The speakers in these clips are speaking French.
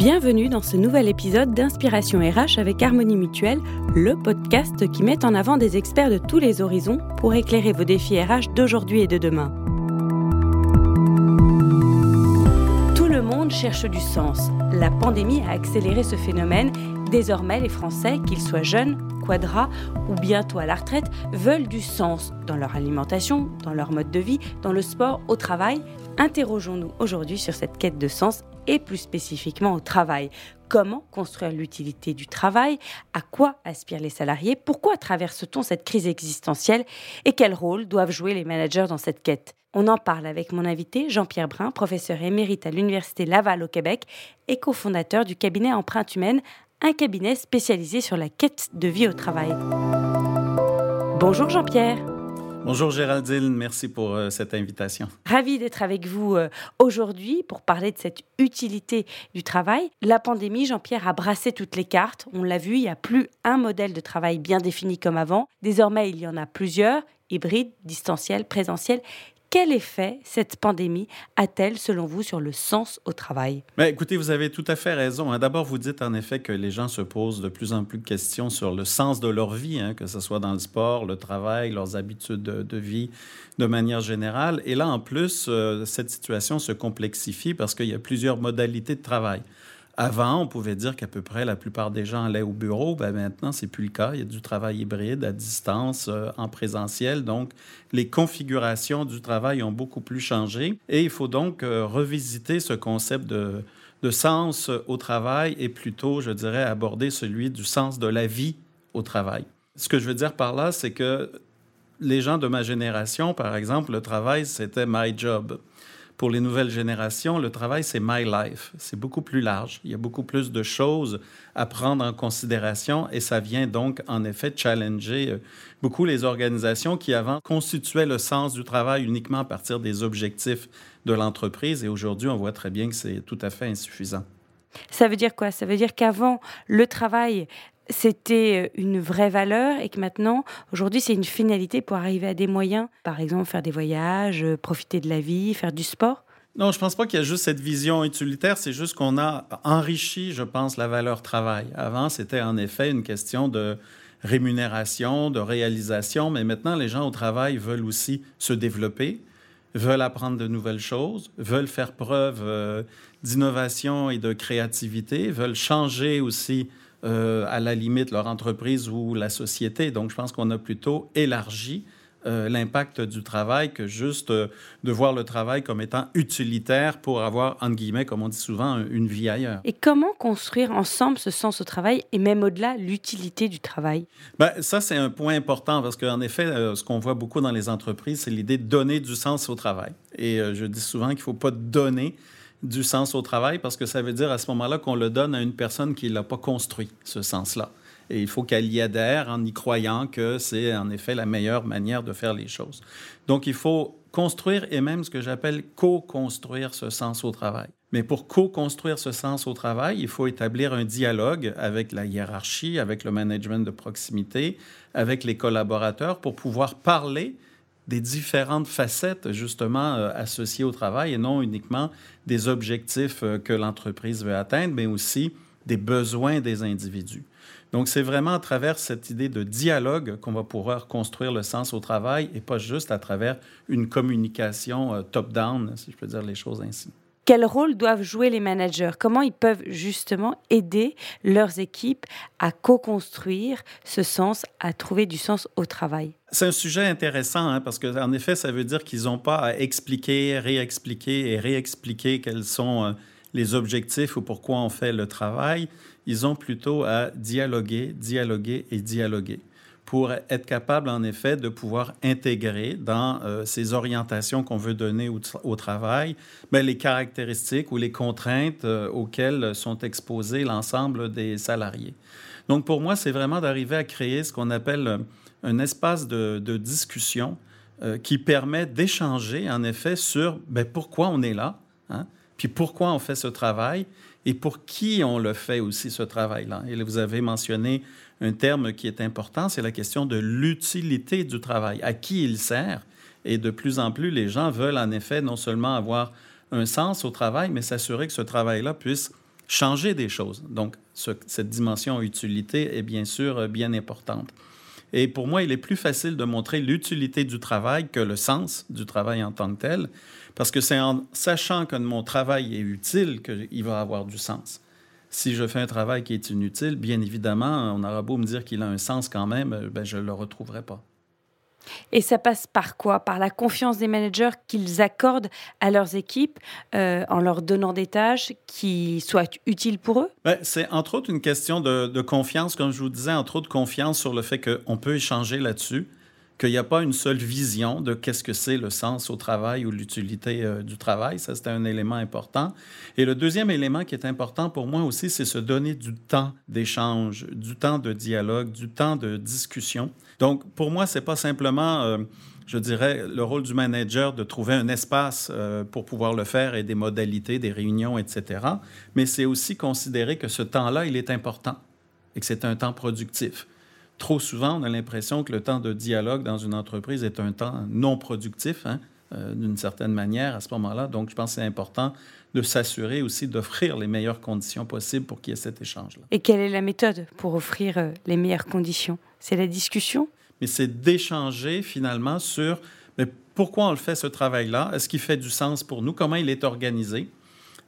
Bienvenue dans ce nouvel épisode d'Inspiration RH avec Harmonie Mutuelle, le podcast qui met en avant des experts de tous les horizons pour éclairer vos défis RH d'aujourd'hui et de demain. Tout le monde cherche du sens. La pandémie a accéléré ce phénomène. Désormais, les Français, qu'ils soient jeunes, ou bientôt à la retraite, veulent du sens dans leur alimentation, dans leur mode de vie, dans le sport, au travail. Interrogeons-nous aujourd'hui sur cette quête de sens et plus spécifiquement au travail. Comment construire l'utilité du travail? À quoi aspirent les salariés? Pourquoi traverse-t-on cette crise existentielle? Et quel rôle doivent jouer les managers dans cette quête? On en parle avec mon invité Jean-Pierre Brun, professeur émérite à l'Université Laval au Québec et cofondateur du cabinet Empreinte Humaine, un cabinet spécialisé sur la quête de vie au travail. Bonjour Jean-Pierre. Bonjour Géraldine, merci pour euh, cette invitation. Ravi d'être avec vous euh, aujourd'hui pour parler de cette utilité du travail. La pandémie, Jean-Pierre, a brassé toutes les cartes. On l'a vu, il n'y a plus un modèle de travail bien défini comme avant. Désormais, il y en a plusieurs, hybrides, distanciels, présentiels. Quel effet cette pandémie a-t-elle, selon vous, sur le sens au travail? Ben, Écoutez, vous avez tout à fait raison. Hein. D'abord, vous dites en effet que les gens se posent de plus en plus de questions sur le sens de leur vie, hein, que ce soit dans le sport, le travail, leurs habitudes de, vie de manière générale. Et là, en plus, euh, cette situation se complexifie parce qu'il y a plusieurs modalités de travail. Avant, on pouvait dire qu'à peu près la plupart des gens allaient au bureau. Ben maintenant, c'est plus le cas. Il y a du travail hybride à distance, euh, en présentiel. Donc, les configurations du travail ont beaucoup plus changé. Et il faut donc euh, revisiter ce concept de, de sens au travail et plutôt, je dirais, aborder celui du sens de la vie au travail. Ce que je veux dire par là, c'est que les gens de ma génération, par exemple, le travail, c'était my job pour les nouvelles générations, le travail, c'est my life. C'est beaucoup plus large. Il y a beaucoup plus de choses à prendre en considération et ça vient donc, en effet, challenger euh, beaucoup les organisations qui avant constituaient le sens du travail uniquement à partir des objectifs de l'entreprise et aujourd'hui, on voit très bien que c'est tout à fait insuffisant. Ça veut dire quoi? Ça veut dire qu'avant, le travail c'était euh, une vraie valeur et que maintenant, aujourd'hui, c'est une finalité pour arriver à des moyens, par exemple faire des voyages, euh, profiter de la vie, faire du sport non, je pense pas qu'il y a juste cette vision utilitaire, c'est juste qu'on a enrichi, je pense, la valeur travail. Avant, c'était en effet une question de rémunération, de réalisation, mais maintenant, les gens au travail veulent aussi se développer, veulent apprendre de nouvelles choses, veulent faire preuve euh, d'innovation et de créativité, veulent changer aussi euh, à la limite leur entreprise ou la société. Donc, je pense qu'on a plutôt élargi euh, l'impact du travail que juste euh, de voir le travail comme étant utilitaire pour avoir, entre guillemets, comme on dit souvent, une vie ailleurs. Et comment construire ensemble ce sens au travail et même au-delà l'utilité du travail? Ben, ça, c'est un point important parce qu'en effet, ce qu'on voit beaucoup dans les entreprises, c'est l'idée de donner du sens au travail. Et je dis souvent qu'il ne faut pas donner du sens au travail parce que ça veut dire à ce moment-là qu'on le donne à une personne qui ne l'a pas construit, ce sens-là. Et il faut qu'elle y adhère en y croyant que c'est en effet la meilleure manière de faire les choses. Donc il faut construire et même ce que j'appelle co-construire ce sens au travail. Mais pour co-construire ce sens au travail, il faut établir un dialogue avec la hiérarchie, avec le management de proximité, avec les collaborateurs pour pouvoir parler des différentes facettes justement euh, associées au travail et non uniquement des objectifs euh, que l'entreprise veut atteindre, mais aussi des besoins des individus. Donc, c'est vraiment à travers cette idée de dialogue qu'on va pouvoir construire le sens au travail et pas juste à travers une communication euh, top-down, si je peux dire les choses ainsi. Quel rôle doivent jouer les managers? Comment ils peuvent justement aider leurs équipes à co-construire ce sens, à trouver du sens au travail? C'est un sujet intéressant hein, parce qu'en effet, ça veut dire qu'ils n'ont pas à expliquer, réexpliquer et réexpliquer quels sont euh, les objectifs ou pourquoi on fait le travail. Ils ont plutôt à dialoguer, dialoguer et dialoguer pour être capable, en effet, de pouvoir intégrer dans euh, ces orientations qu'on veut donner au, travail ben, les caractéristiques ou les contraintes euh, auxquelles sont exposés l'ensemble des salariés. Donc, pour moi, c'est vraiment d'arriver à créer ce qu'on appelle euh, un espace de, discussion qui permet d'échanger, en effet, sur ben, pourquoi on est là, hein, puis pourquoi on fait ce travail et pour qui on le fait aussi, ce travail-là? Et vous avez mentionné un terme qui est important, c'est la question de l'utilité du travail, à qui il sert. Et de plus en plus, les gens veulent en effet non seulement avoir un sens au travail, mais s'assurer que ce travail-là puisse changer des choses. Donc, cette dimension utilité est bien sûr euh, bien importante. Et pour moi, il est plus facile de montrer l'utilité du travail que le sens du travail en tant que tel, parce que c'est en sachant que mon travail est utile qu'il va avoir du sens. Si je fais un travail qui est inutile, bien évidemment, on aura beau me dire qu'il a un sens quand même, ben, je ne le retrouverai pas. Et ça passe par quoi? Par la confiance des managers qu'ils accordent à leurs équipes euh, en leur donnant des tâches qui soient utiles pour eux? Ben, C'est entre autres une question de, de, confiance, comme je vous disais, entre autres confiance sur le fait qu'on peut échanger là-dessus qu'il n'y a pas une seule vision de qu'est-ce que c'est le sens au travail ou l'utilité euh, du travail. Ça, c'est un élément important. Et le deuxième élément qui est important pour moi aussi, c'est se donner du temps d'échange, du temps de dialogue, du temps de discussion. Donc, pour moi, c'est pas simplement... Euh, je dirais, le rôle du manager de trouver un espace euh, pour pouvoir le faire et des modalités, des réunions, etc. Mais c'est aussi considérer que ce temps-là, il est important et que c'est un temps productif trop souvent, on a l'impression que le temps de dialogue dans une entreprise est un temps non productif, hein, euh, d'une certaine manière, à ce moment-là. Donc, je pense que c'est important de s'assurer aussi d'offrir les meilleures conditions possibles pour qu'il y ait cet échange-là. Et quelle est la méthode pour offrir euh, les meilleures conditions? C'est la discussion? Mais c'est d'échanger finalement sur mais pourquoi on le fait ce travail-là? Est-ce qu'il fait du sens pour nous? Comment il est organisé?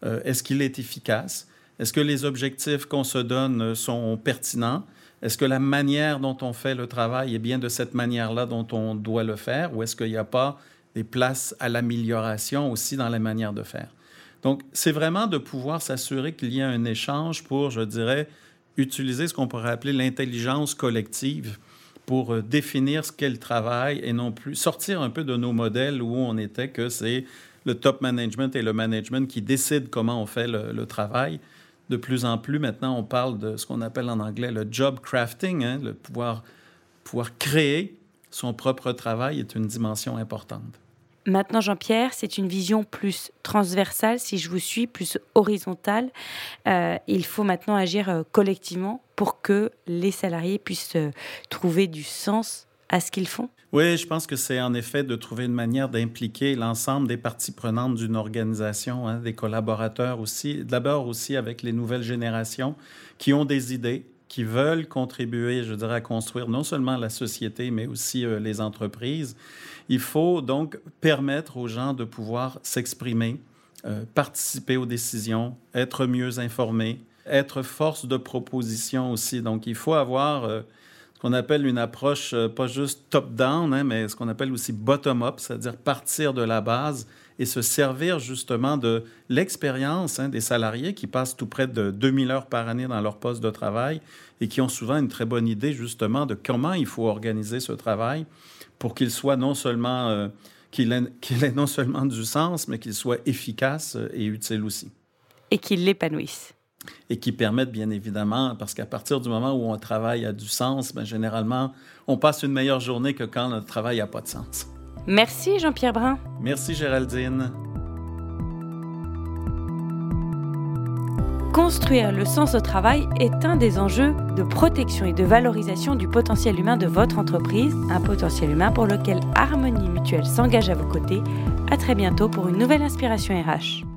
Euh, Est-ce qu'il est efficace? Est-ce que les objectifs qu'on se donne sont pertinents? Est-ce que la manière dont on fait le travail est bien de cette manière-là dont on doit le faire? Ou est-ce qu'il n'y a pas des places à l'amélioration aussi dans la manière de faire? Donc, c'est vraiment de pouvoir s'assurer qu'il y a un échange pour, je dirais, utiliser ce qu'on pourrait appeler l'intelligence collective pour euh, définir ce qu'est le travail et non plus sortir un peu de nos modèles où on était que c'est le top management et le management qui décident comment on fait le travail de plus en plus, maintenant, on parle de ce qu'on appelle en anglais le job crafting, hein, le pouvoir, pouvoir créer son propre travail est une dimension importante. Maintenant, Jean-Pierre, c'est une vision plus transversale, si je vous suis, plus horizontale. Euh, il faut maintenant agir euh, collectivement pour que les salariés puissent euh, trouver du sens à ce qu'ils font? Oui, je pense que c'est en effet de trouver une manière d'impliquer l'ensemble des parties prenantes d'une organisation, hein, des collaborateurs aussi, d'abord aussi avec les nouvelles générations qui ont des idées, qui veulent contribuer, je dirais, à construire non seulement la société, mais aussi euh, les entreprises. Il faut donc permettre aux gens de pouvoir s'exprimer, euh, participer aux décisions, être mieux informés, être force de proposition aussi. Donc, il faut avoir... Euh, qu'on appelle une approche euh, pas juste top-down, hein, mais ce qu'on appelle aussi bottom-up, c'est-à-dire partir de la base et se servir justement de l'expérience hein, des salariés qui passent tout près de 2000 heures par année dans leur poste de travail et qui ont souvent une très bonne idée justement de comment il faut organiser ce travail pour qu'il soit non seulement euh, qu'il ait, non seulement du sens, mais qu'il soit efficace et utile aussi. Et qu'il l'épanouisse et qui permettent bien évidemment, parce qu'à partir du moment où on travaille a du sens, ben, généralement, on passe une meilleure journée que quand notre travail n'a pas de sens. Merci Jean-Pierre Brun. Merci Géraldine. Construire le sens au travail est un des enjeux de protection et de valorisation du potentiel humain de votre entreprise, un potentiel humain pour lequel Harmonie Mutuelle s'engage à vos côtés. À très bientôt pour une nouvelle inspiration RH.